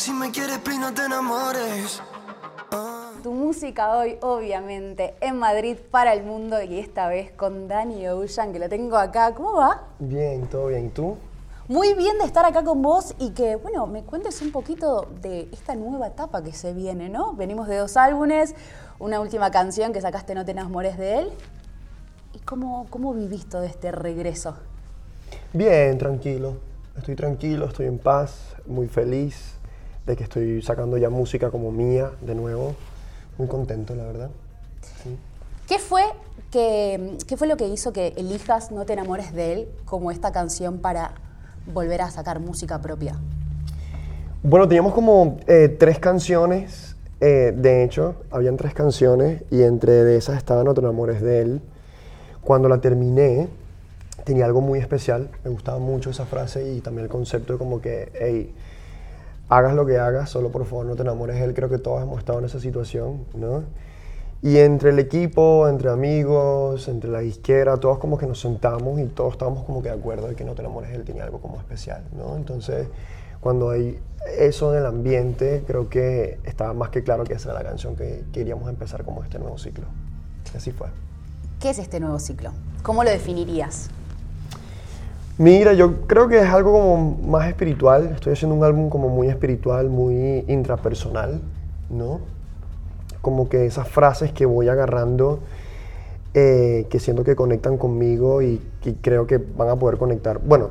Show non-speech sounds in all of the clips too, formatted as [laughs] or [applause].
Si me quieres, please, no te enamores. Tu música hoy, obviamente, en Madrid para el mundo y esta vez con Danny Ocean, que lo tengo acá. ¿Cómo va? Bien, todo bien. ¿Y tú? Muy bien de estar acá con vos y que, bueno, me cuentes un poquito de esta nueva etapa que se viene, ¿no? Venimos de dos álbumes, una última canción que sacaste No te enamores de él. ¿Y cómo, cómo viviste de este regreso? Bien, tranquilo. Estoy tranquilo, estoy en paz, muy feliz de que estoy sacando ya música como mía de nuevo. Muy contento, la verdad. Sí. ¿Qué fue, que, ¿Qué fue lo que hizo que elijas No te enamores de él como esta canción para volver a sacar música propia? Bueno, teníamos como eh, tres canciones, eh, de hecho, habían tres canciones y entre de esas estaba No te enamores de él. Cuando la terminé, tenía algo muy especial, me gustaba mucho esa frase y también el concepto de como que, hey, hagas lo que hagas, solo por favor no te enamores de él, creo que todos hemos estado en esa situación, ¿no? Y entre el equipo, entre amigos, entre la disquera, todos como que nos sentamos y todos estábamos como que de acuerdo de que No te enamores de él tenía algo como especial, ¿no? Entonces, cuando hay eso en el ambiente, creo que estaba más que claro que esa era la canción que queríamos empezar como este nuevo ciclo. Así fue. ¿Qué es este nuevo ciclo? ¿Cómo lo definirías? Mira, yo creo que es algo como más espiritual. Estoy haciendo un álbum como muy espiritual, muy intrapersonal, ¿no? como que esas frases que voy agarrando eh, que siento que conectan conmigo y, que creo que van a poder conectar. Bueno,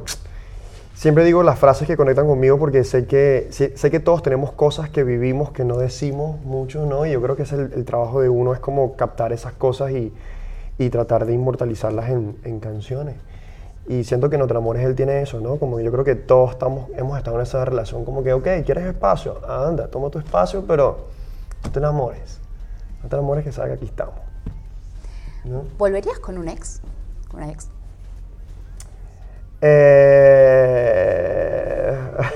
siempre digo las frases que conectan conmigo porque sé que, sé, que todos tenemos cosas que vivimos que no decimos mucho, ¿no? Y yo creo que es el, trabajo de uno, es como captar esas cosas y, y tratar de inmortalizarlas en, en, canciones. Y siento que en Otro Amores él tiene eso, ¿no? Como que yo creo que todos estamos, hemos estado en esa relación como que, ok, ¿quieres espacio? Anda, toma tu espacio, pero no te enamores. No te enamores que sabes que aquí estamos. ¿Volverías con un ex? ¿Con una ex? Eh...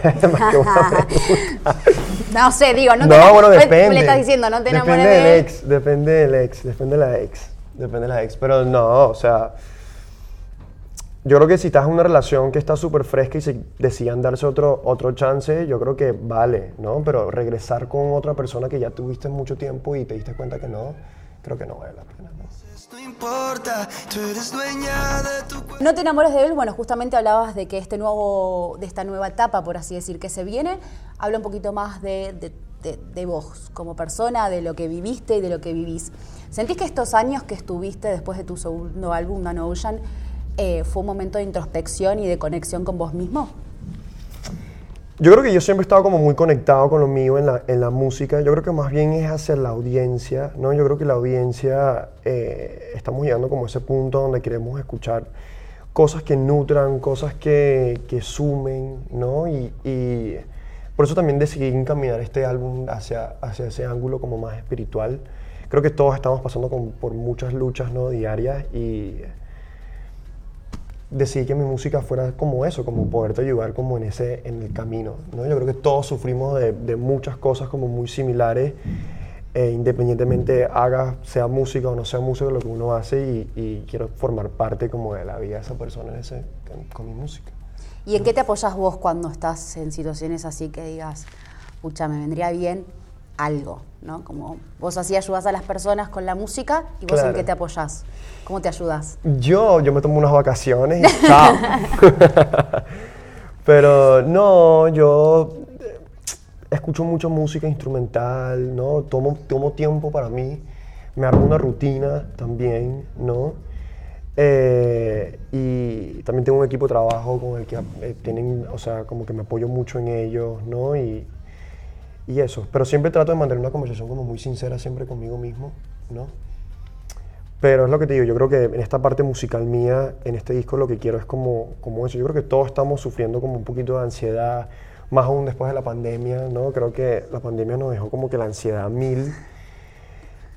[laughs] no sé, digo, no, no te bueno, depende. Me le estás diciendo, no te enamores depende del de ex, depende del ex, depende de la ex, depende de la ex. Pero no, o sea, yo creo que si estás en una relación que está súper fresca y se decían darse otro, otro chance, yo creo que vale, ¿no? Pero regresar con otra persona que ya tuviste mucho tiempo y te diste cuenta que no, creo que no vale la pena. ¿no? No te enamores de él, bueno, justamente hablabas de que este nuevo, de esta nueva etapa, por así decir, que se viene, habla un poquito más de, de, de, de vos como persona, de lo que viviste y de lo que vivís. ¿Sentís que estos años que estuviste después de tu segundo álbum, Nano Ocean, eh, fue un momento de introspección y de conexión con vos mismo? Yo creo que yo siempre he estado como muy conectado con lo mío en la, en la música. Yo creo que más bien es hacia la audiencia, ¿no? Yo creo que la audiencia eh, estamos llegando como a ese punto donde queremos escuchar cosas que nutran, cosas que, que sumen, ¿no? Y, y, por eso también decidí encaminar este álbum hacia, hacia ese ángulo como más espiritual. Creo que todos estamos pasando con, por muchas luchas, ¿no? Diarias y decidí que mi música fuera como eso, como poderte ayudar como en ese en el camino. ¿no? Yo creo que todos sufrimos de, de muchas cosas como muy similares, eh, independientemente haga, sea música o no sea música, lo que uno hace y, y, quiero formar parte como de la vida de esa persona en ese, con, mi música. ¿Y en qué te apoyas vos cuando estás en situaciones así que digas, pucha, me vendría bien algo, ¿no? Como vos así ayudas a las personas con la música y vos Claro. en qué te apoyás, ¿cómo te ayudas? Yo, yo me tomo unas vacaciones y [laughs] chao. [laughs] Pero no, yo eh, escucho mucho música instrumental, ¿no? Tomo, tomo tiempo para mí, me armo una rutina también, ¿no? Eh, y también tengo un equipo de trabajo con el que eh, tienen, o sea, como que me apoyo mucho en ellos, ¿no? Y, y eso. Pero siempre trato de mantener una conversación como muy sincera siempre conmigo mismo, ¿no? Pero es lo que te digo, yo creo que en esta parte musical mía, en este disco, lo que quiero es como, como eso. Yo creo que todos estamos sufriendo como un poquito de ansiedad, más aún después de la pandemia, ¿no? Creo que la pandemia nos dejó como que la ansiedad mil.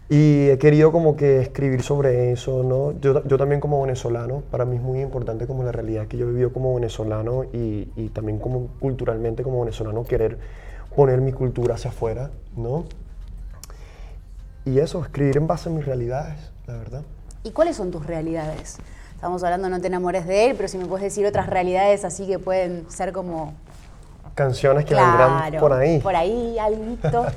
Y he querido como que escribir sobre eso, ¿no? Yo, yo también como venezolano, para mí es muy importante como la realidad que yo he vivido como venezolano y, y también como culturalmente como venezolano querer poner mi cultura hacia afuera, ¿no? Y eso, escribir en base a mis realidades, la verdad. ¿Y cuáles son tus realidades? Estamos hablando no te enamores de él, pero si me puedes decir otras realidades así que pueden ser como canciones que vendrán por ahí. Por ahí, alguito. [laughs]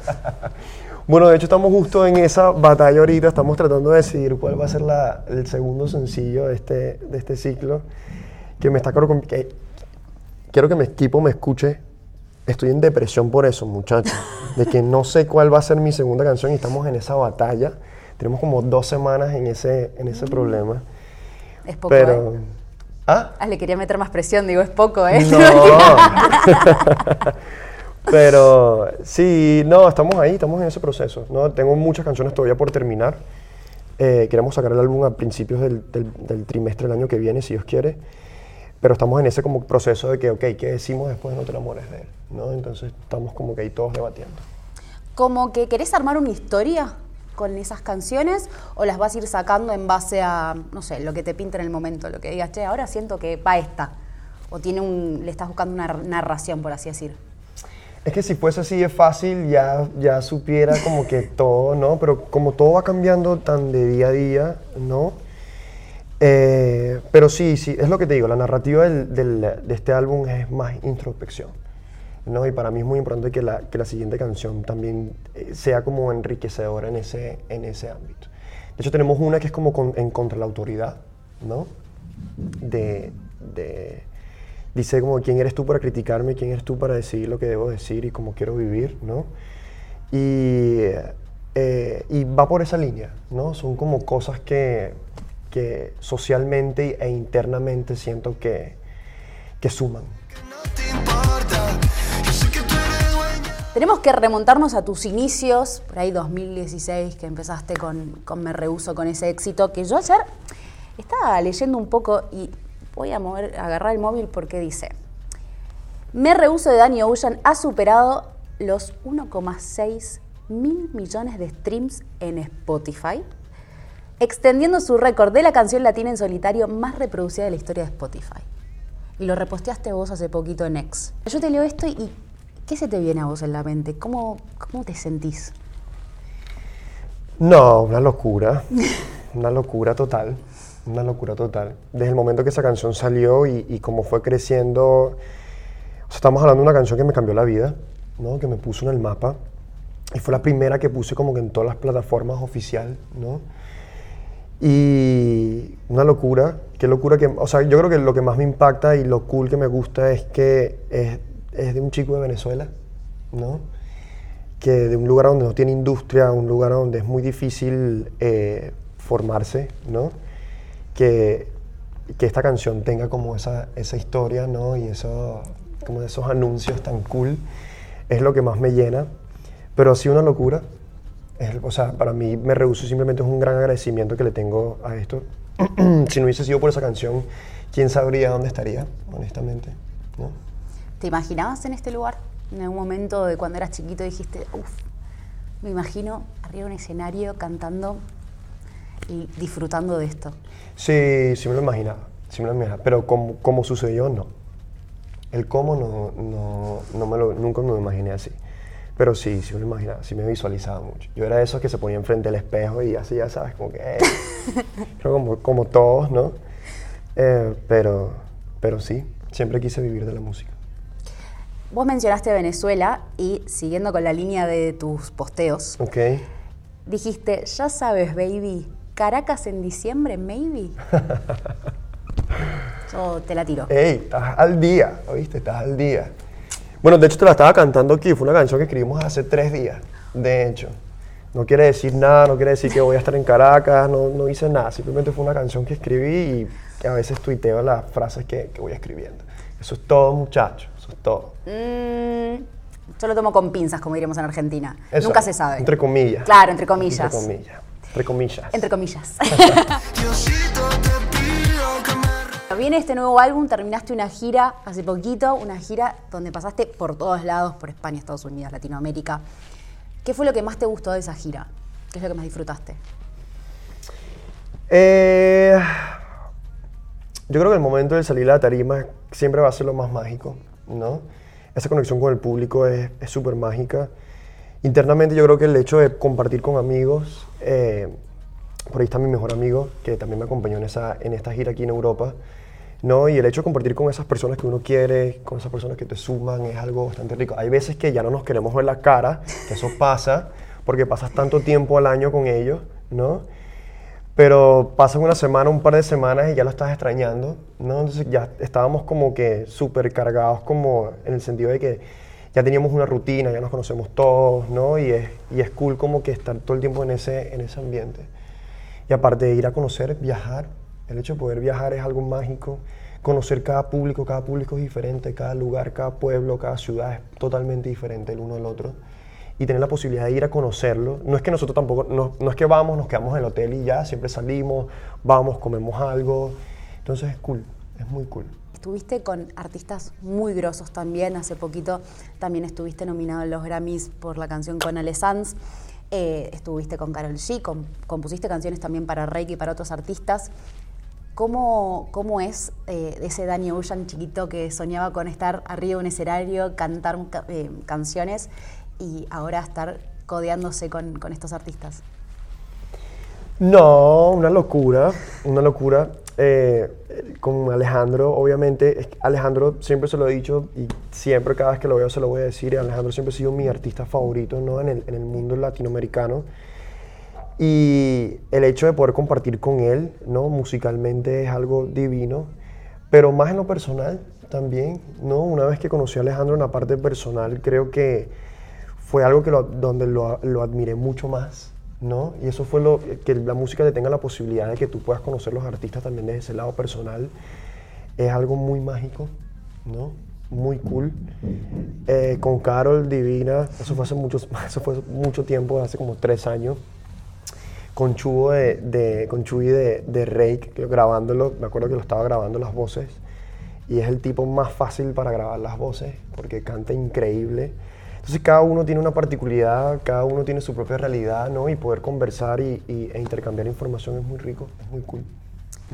Bueno, de hecho estamos justo en esa batalla ahorita, estamos tratando de decidir cuál va a ser la- el segundo sencillo de este, de este ciclo, que me está claro que quiero que mi equipo me escuche. Estoy en depresión por eso, muchachos, de que no sé cuál va a ser mi segunda canción y estamos en esa batalla. Tenemos como dos semanas en ese, en ese problema. Es poco, Pero... ¿eh? ¿Ah? Ah, le quería meter más presión, digo, es poco, ¿eh? No. [laughs] Pero sí, no, estamos ahí, estamos en ese proceso. ¿no? Tengo muchas canciones todavía por terminar. Eh, queremos sacar el álbum a principios del, del- del trimestre del año que viene, si Dios quiere. Pero estamos en ese como proceso de que, ok, ¿qué decimos después de no te enamores de él? ¿no? Entonces estamos como que ahí todos debatiendo. Como que querés armar una historia con esas canciones o las vas a ir sacando en base a, no sé, lo que te pinta en el momento, lo que digas, che, ahora siento que va esta. O tiene un, le estás buscando una narración, por así decir. Es que si fuese así de fácil, ya, ya supiera como que todo, ¿no? Pero como todo va cambiando tan de día a día, ¿no? Eh, pero sí, sí, es lo que te digo, la narrativa del- del- de este álbum es más introspección, ¿no? Y para mí es muy importante que la, que la siguiente canción también eh, sea como enriquecedora en ese, en ese ámbito. De hecho, tenemos una que es como con- en contra la autoridad, ¿no? de, de- dice como quién eres tú para criticarme, quién eres tú para decidir lo que debo decir y cómo quiero vivir, ¿no? Y, eh, y va por esa línea, ¿no? Son como cosas que, que socialmente e internamente siento que, que suman. Tenemos que remontarnos a tus inicios, por ahí 2016, que empezaste con, con Me Rehuso, con ese éxito, que yo ayer estaba leyendo un poco y voy a agarrar el móvil porque dice, Me Rehuso de Danny Ocean ha superado los 1,6 mil millones de streams en Spotify, extendiendo su récord de la canción latina en solitario más reproducida de la historia de Spotify. Y lo reposteaste vos hace poquito en X. Yo te leo esto y ¿qué se te viene a vos en la mente? ¿Cómo, cómo te sentís? No, una locura, [laughs] una locura total, una locura total. Desde el momento que esa canción salió y, y fue creciendo, o sea, estamos hablando de una canción que me cambió la vida, ¿no? que me puso en el mapa y fue la primera que puse como que en todas las plataformas oficial, ¿no? Y una locura, qué locura que, o sea, yo creo que lo que más me impacta y lo cool que me gusta es que es, es de un chico de Venezuela, ¿no? que de un lugar donde no tiene industria, un lugar donde es muy difícil eh, formarse, ¿no? Que, que esta canción tenga como esa, esa historia, ¿no? Y eso, como esos anuncios tan cool, es lo que más me llena. Pero sí una locura. O sea, para mí me rehuso simplemente es un gran agradecimiento que le tengo a esto. [clears throat] si no hubiese sido por esa canción, ¿quién sabría dónde estaría, honestamente? ¿no? ¿Te imaginabas en este lugar? En algún momento de cuando eras chiquito dijiste, uff, me imagino arriba de un escenario cantando y disfrutando de esto. Sí, sí me lo imaginaba, sí me lo imaginaba, pero como, como sucedió, no. El cómo no, no, no me lo, nunca me lo imaginé así. Pero sí, sí me lo imaginaba, sí me visualizaba mucho. Yo era de esos que se ponía enfrente del espejo y así, ya sabes, como que... eh, [laughs] creo como, como todos, ¿no? Eh, pero, pero sí, siempre quise vivir de la música. Vos mencionaste Venezuela y siguiendo con la línea de tus posteos, ¿Ok? dijiste, ya sabes, baby, Caracas en diciembre, maybe. [laughs] Yo te la tiro. Ey, estás al día, ¿oíste? Estás al día. Bueno, de hecho te la estaba cantando aquí, fue una canción que escribimos hace tres días, de hecho. No quiere decir nada, no quiere decir que voy a estar en Caracas, no, no hice nada, simplemente fue una canción que escribí y que a veces tuiteo las frases que, que voy escribiendo. Eso es todo, muchachos, eso es todo. Mm, yo lo tomo con pinzas, como diríamos en Argentina. Eso, Nunca se sabe. Entre comillas. Claro, entre comillas. Entre comillas. Entre comillas. Entre comillas. [laughs] [laughs] Viene este nuevo álbum, terminaste una gira hace poquito, una gira donde pasaste por todos lados, por España, Estados Unidos, Latinoamérica. ¿Qué fue lo que más te gustó de esa gira? ¿Qué es lo que más disfrutaste? Eh, yo creo que el momento de salir a la tarima siempre va a ser lo más mágico, ¿no? Esa conexión con el público es súper mágica. Internamente yo creo que el hecho de compartir con amigos, eh, por ahí está mi mejor amigo, que también me acompañó en, esa, en esta gira aquí en Europa, ¿no? Y el hecho de compartir con esas personas que uno quiere, con esas personas que te suman, es algo bastante rico. Hay veces que ya no nos queremos ver la cara, que eso pasa, porque pasas tanto tiempo al año con ellos, ¿no? Pero pasan una semana, un par de semanas y ya lo estás extrañando, ¿no? Entonces ya estábamos como que súper cargados como en el sentido de que ya teníamos una rutina, ya nos conocemos todos, ¿no? Y es, y es cool como que estar todo el tiempo en ese, en ese ambiente. Y aparte de ir a conocer, viajar, el hecho de poder viajar es algo mágico. Conocer cada público, cada público es diferente, cada lugar, cada pueblo, cada ciudad es totalmente diferente el uno del otro. Y tener la posibilidad de ir a conocerlo. No es que nosotros tampoco, no, no es que vamos, nos quedamos en el hotel y ya, siempre salimos, vamos, comemos algo. Entonces es cool, es muy cool. Estuviste con artistas muy grosos también. Hace poquito también estuviste nominado en los Grammys por la canción con Ale Sanz. Eh, estuviste con Carol G, compusiste canciones también para Reiki y para otros artistas. ¿Cómo, cómo es eh, ese Danny Ocean chiquito que soñaba con estar arriba de un escenario, cantar eh, canciones y ahora estar codeándose con, estos artistas? No, una locura, una locura. Eh, con Alejandro, obviamente, Alejandro siempre se lo he dicho y siempre cada vez que lo veo se lo voy a decir, Alejandro siempre ha sido mi artista favorito ¿no? en el mundo latinoamericano. Y el hecho de poder compartir con él, ¿no? Musicalmente es algo divino, pero más en lo personal también, ¿no? Una vez que conocí a Alejandro en la parte personal, creo que fue algo que donde lo, lo admiré mucho más, ¿no? Y eso fue lo que la música te tenga la posibilidad de que tú puedas conocer los artistas también desde ese lado personal. Es algo muy mágico, ¿no? Muy cool. Eh, con Carol Divina, eso fue hace muchos, [laughs] eso fue mucho tiempo, hace como tres años. Con Chubo de, de con Chuy de, de Rake, grabándolo, me acuerdo que lo estaba grabando las voces. Y es el tipo más fácil para grabar las voces, porque canta increíble entonces cada uno tiene una particularidad, cada uno tiene su propia realidad, ¿no? Y poder conversar y, e intercambiar información es muy rico, es muy cool.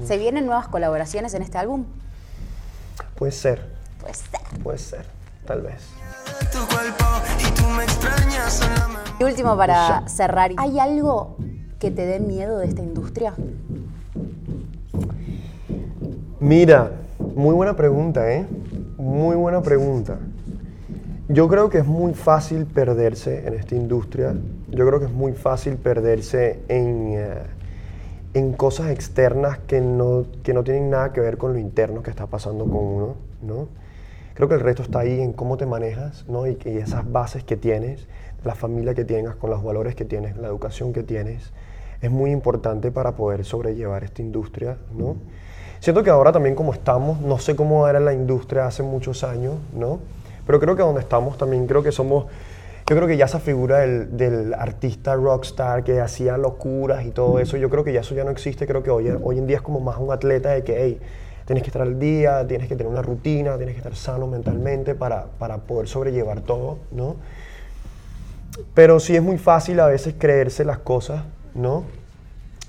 ¿Se vienen nuevas colaboraciones en este álbum? Puede ser. Puede ser. Puede ser, tal vez. Y último para cerrar, ¿hay algo que te dé miedo de esta industria? Mira, muy buena pregunta, ¿eh? Muy buena pregunta. Yo creo que es muy fácil perderse en esta industria. Yo creo que es muy fácil perderse en, eh, en cosas externas que no, que no tienen nada que ver con lo interno que está pasando con uno, ¿no? Creo que el resto está ahí en cómo te manejas, ¿no? Y, que esas bases que tienes, la familia que tengas, con los valores que tienes, la educación que tienes, es muy importante para poder sobrellevar esta industria, ¿no? Siento que ahora también como estamos, no sé cómo era la industria hace muchos años, ¿no? Pero creo que donde estamos también, creo que somos, yo creo que ya esa figura del, del, artista rockstar que hacía locuras y todo eso, yo creo que ya eso ya no existe, creo que hoy, hoy en día es como más un atleta de que, hey, tienes que estar al día, tienes que tener una rutina, tienes que estar sano mentalmente para, para poder sobrellevar todo, ¿no? Pero sí es muy fácil a veces creerse las cosas, ¿no?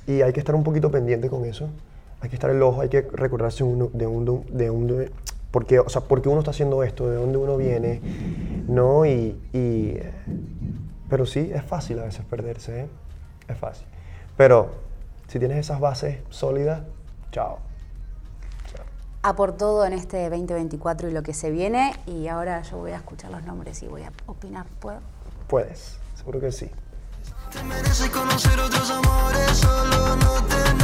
Y hay que estar un poquito pendiente con eso. Hay que estar el ojo, hay que recordarse uno, de, un, de, un, porque, o sea, ¿por qué uno está haciendo esto? ¿De dónde uno viene? ¿No? Y, pero sí, es fácil a veces perderse, ¿eh? Es fácil. Pero si tienes esas bases sólidas, chao. A por todo en este 2024 y lo que se viene. Y ahora yo voy a escuchar los nombres y voy a opinar. ¿Puedo? Puedes, seguro que sí. Te mereces conocer otros amores, solo no te